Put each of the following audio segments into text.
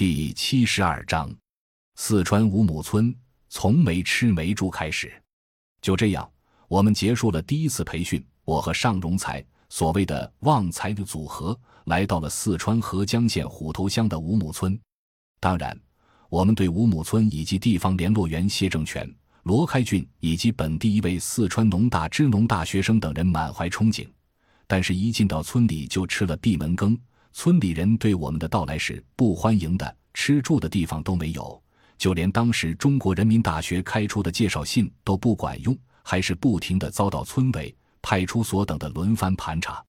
第七十二章，四川五亩村从没吃没住开始。就这样，我们结束了第一次培训。我和尚荣才，所谓的旺财的组合，来到了四川合江县虎头乡的五亩村。当然，我们对五亩村以及地方联络员谢正全、罗开俊以及本地一位四川农大支农大学生等人满怀憧憬。但是，一进到村里就吃了闭门羹。村里人对我们的到来是不欢迎的，吃住的地方都没有，就连当时中国人民大学开出的介绍信都不管用，还是不停的遭到村委、派出所等的轮番盘查。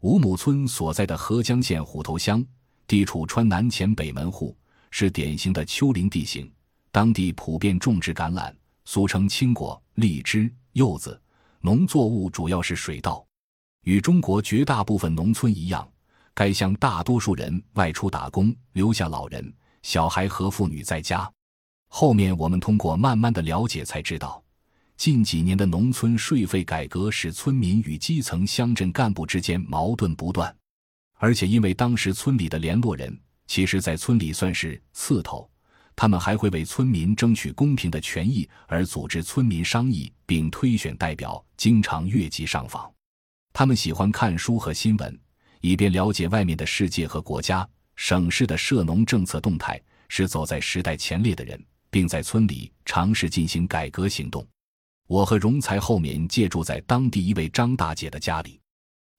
五亩村所在的合江县虎头乡，地处川南黔北门户，是典型的丘陵地形，当地普遍种植橄榄，俗称青果、荔枝、柚子，农作物主要是水稻。与中国绝大部分农村一样。该乡大多数人外出打工，留下老人、小孩和妇女在家。后面我们通过慢慢的了解才知道，近几年的农村税费改革使村民与基层乡镇干部之间矛盾不断，而且因为当时村里的联络人其实，在村里算是刺头，他们还会为村民争取公平的权益而组织村民商议，并推选代表，经常越级上访。他们喜欢看书和新闻。以便了解外面的世界和国家、省市的涉农政策动态，是走在时代前列的人，并在村里尝试进行改革行动。我和荣才后面借住在当地一位张大姐的家里，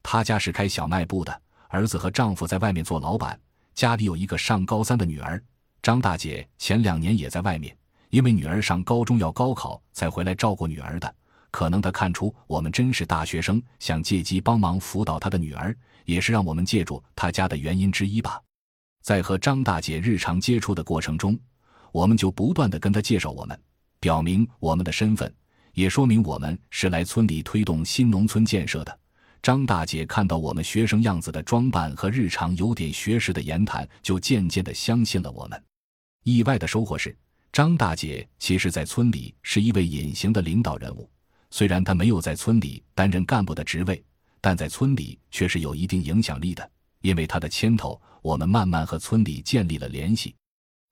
她家是开小卖部的，儿子和丈夫在外面做老板，家里有一个上高三的女儿。张大姐前两年也在外面，因为女儿上高中要高考，才回来照顾女儿的。可能他看出我们真是大学生，想借机帮忙辅导他的女儿。也是让我们借助他家的原因之一吧。在和张大姐日常接触的过程中，我们就不断的跟她介绍我们，表明我们的身份，也说明我们是来村里推动新农村建设的。张大姐看到我们学生样子的装扮和日常有点学识的言谈，就渐渐的相信了我们。意外的收获是，张大姐其实在村里是一位隐形的领导人物，虽然他没有在村里担任干部的职位。但在村里却是有一定影响力的，因为他的牵头，我们慢慢和村里建立了联系。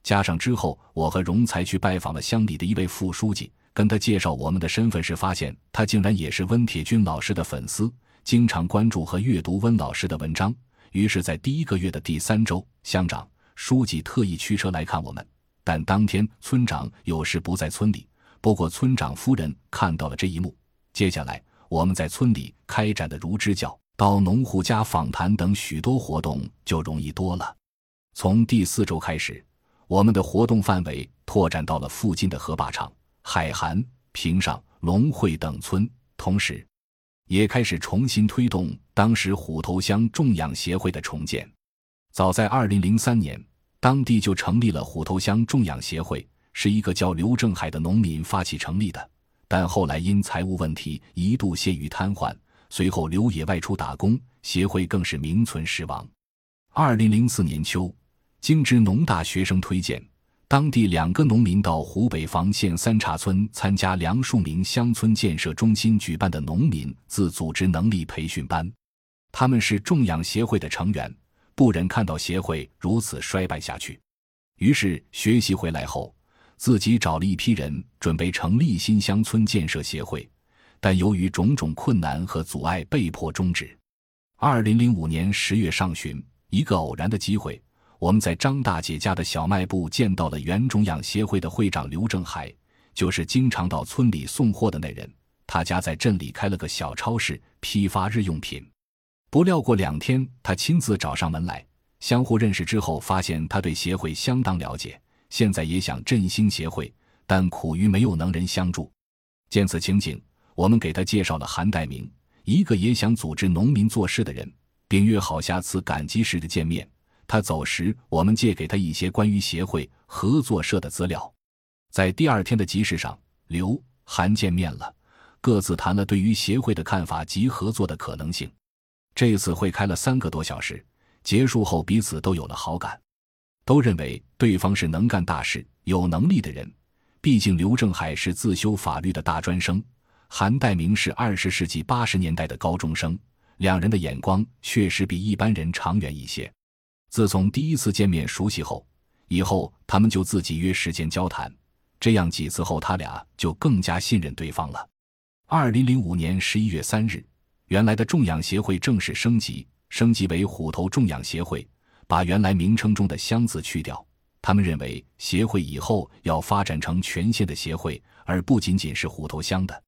加上之后，我和荣才去拜访了乡里的一位副书记，跟他介绍我们的身份时，发现他竟然也是温铁军老师的粉丝，经常关注和阅读温老师的文章。于是，在第一个月的第三周，乡长、书记特意驱车来看我们，但当天村长有事不在村里。不过，村长夫人看到了这一幕，接下来。我们在村里开展的如支教、到农户家访谈等许多活动就容易多了。从第四周开始，我们的活动范围拓展到了附近的河坝场、海涵、平上、龙会等村，同时，也开始重新推动当时虎头乡种养协会的重建。早在二零零三年，当地就成立了虎头乡种养协会，是一个叫刘正海的农民发起成立的。但后来因财务问题一度陷于瘫痪，随后刘野外出打工，协会更是名存实亡。二零零四年秋，经知农大学生推荐，当地两个农民到湖北房县三岔村参加梁树明乡村建设中心举办的农民自组织能力培训班，他们是种养协会的成员，不忍看到协会如此衰败下去，于是学习回来后。自己找了一批人，准备成立新乡村建设协会，但由于种种困难和阻碍，被迫终止。二零零五年十月上旬，一个偶然的机会，我们在张大姐家的小卖部见到了原种养协会的会长刘正海，就是经常到村里送货的那人。他家在镇里开了个小超市，批发日用品。不料过两天，他亲自找上门来，相互认识之后，发现他对协会相当了解。现在也想振兴协会，但苦于没有能人相助。见此情景，我们给他介绍了韩代明，一个也想组织农民做事的人，并约好下次赶集时的见面。他走时，我们借给他一些关于协会合作社的资料。在第二天的集市上，刘韩见面了，各自谈了对于协会的看法及合作的可能性。这次会开了三个多小时，结束后彼此都有了好感。都认为对方是能干大事、有能力的人。毕竟刘正海是自修法律的大专生，韩代明是二十世纪八十年代的高中生，两人的眼光确实比一般人长远一些。自从第一次见面熟悉后，以后他们就自己约时间交谈，这样几次后，他俩就更加信任对方了。二零零五年十一月三日，原来的种养协会正式升级，升级为虎头种养协会，把原来名称中的“乡”字去掉。他们认为，协会以后要发展成全县的协会，而不仅仅是虎头乡的。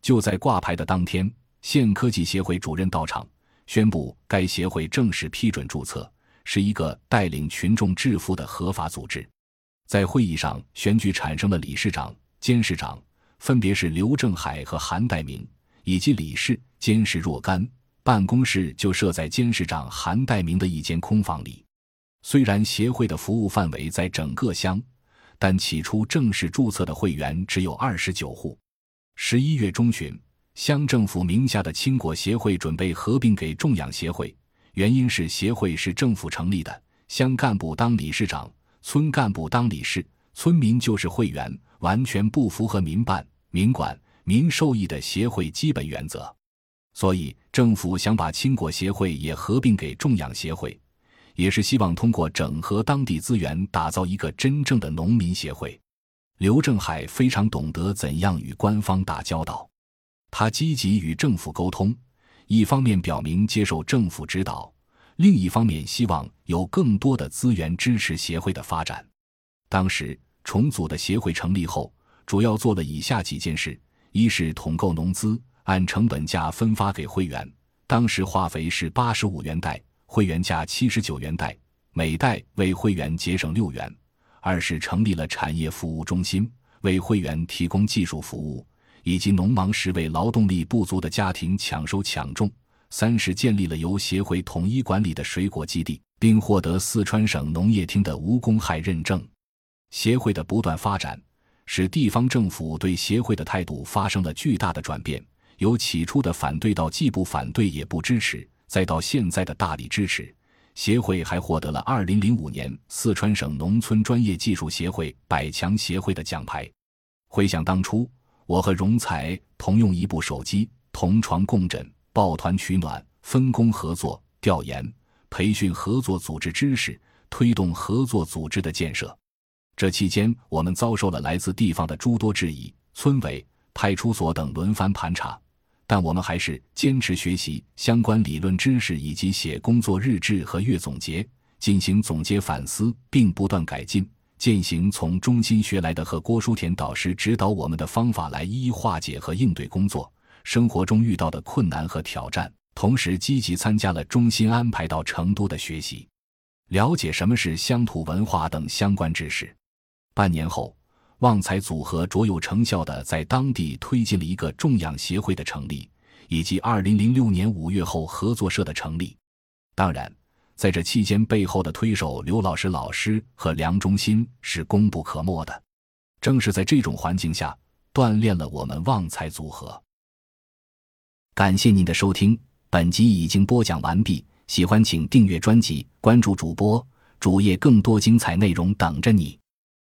就在挂牌的当天，县科技协会主任到场，宣布该协会正式批准注册。是一个带领群众致富的合法组织。在会议上选举产生了理事长、监事长，分别是刘正海和韩代明，以及理事、监事若干。办公室就设在监事长韩代明的一间空房里。虽然协会的服务范围在整个乡，但起初正式注册的会员只有二十九户。十一月中旬，乡政府名下的青果协会准备合并给种养协会。原因是协会是政府成立的，乡干部当理事长，村干部当理事，村民就是会员，完全不符合民办、民管、民受益的协会基本原则。所以政府想把青果协会也合并给种养协会，也是希望通过整合当地资源，打造一个真正的农民协会。刘正海非常懂得怎样与官方打交道，他积极与政府沟通。一方面表明接受政府指导，另一方面希望有更多的资源支持协会的发展。当时重组的协会成立后，主要做了以下几件事：一是统购农资，按成本价分发给会员。当时化肥是八十五元袋，会员价七十九元袋，每袋为会员节省六元。二是成立了产业服务中心，为会员提供技术服务。以及农忙时为劳动力不足的家庭抢收抢种。三是建立了由协会统一管理的水果基地，并获得四川省农业厅的无公害认证。协会的不断发展，使地方政府对协会的态度发生了巨大的转变，由起初的反对到既不反对也不支持，再到现在的大力支持。协会还获得了2005年四川省农村专业技术协会百强协会的奖牌。回想当初。我和荣才同用一部手机，同床共枕，抱团取暖，分工合作，调研、培训合作组织知识，推动合作组织的建设。这期间，我们遭受了来自地方的诸多质疑，村委、派出所等轮番盘查，但我们还是坚持学习相关理论知识，以及写工作日志和月总结，进行总结反思，并不断改进。践行从中心学来的和郭书田导师指导我们的方法来一一化解和应对工作生活中遇到的困难和挑战，同时积极参加了中心安排到成都的学习，了解什么是乡土文化等相关知识。半年后，旺财组合卓有成效的在当地推进了一个种养协会的成立，以及二零零六年五月后合作社的成立。当然。在这期间，背后的推手刘老师老师和梁中新是功不可没的。正是在这种环境下，锻炼了我们旺财组合。感谢您的收听，本集已经播讲完毕。喜欢请订阅专辑，关注主播主页，更多精彩内容等着你。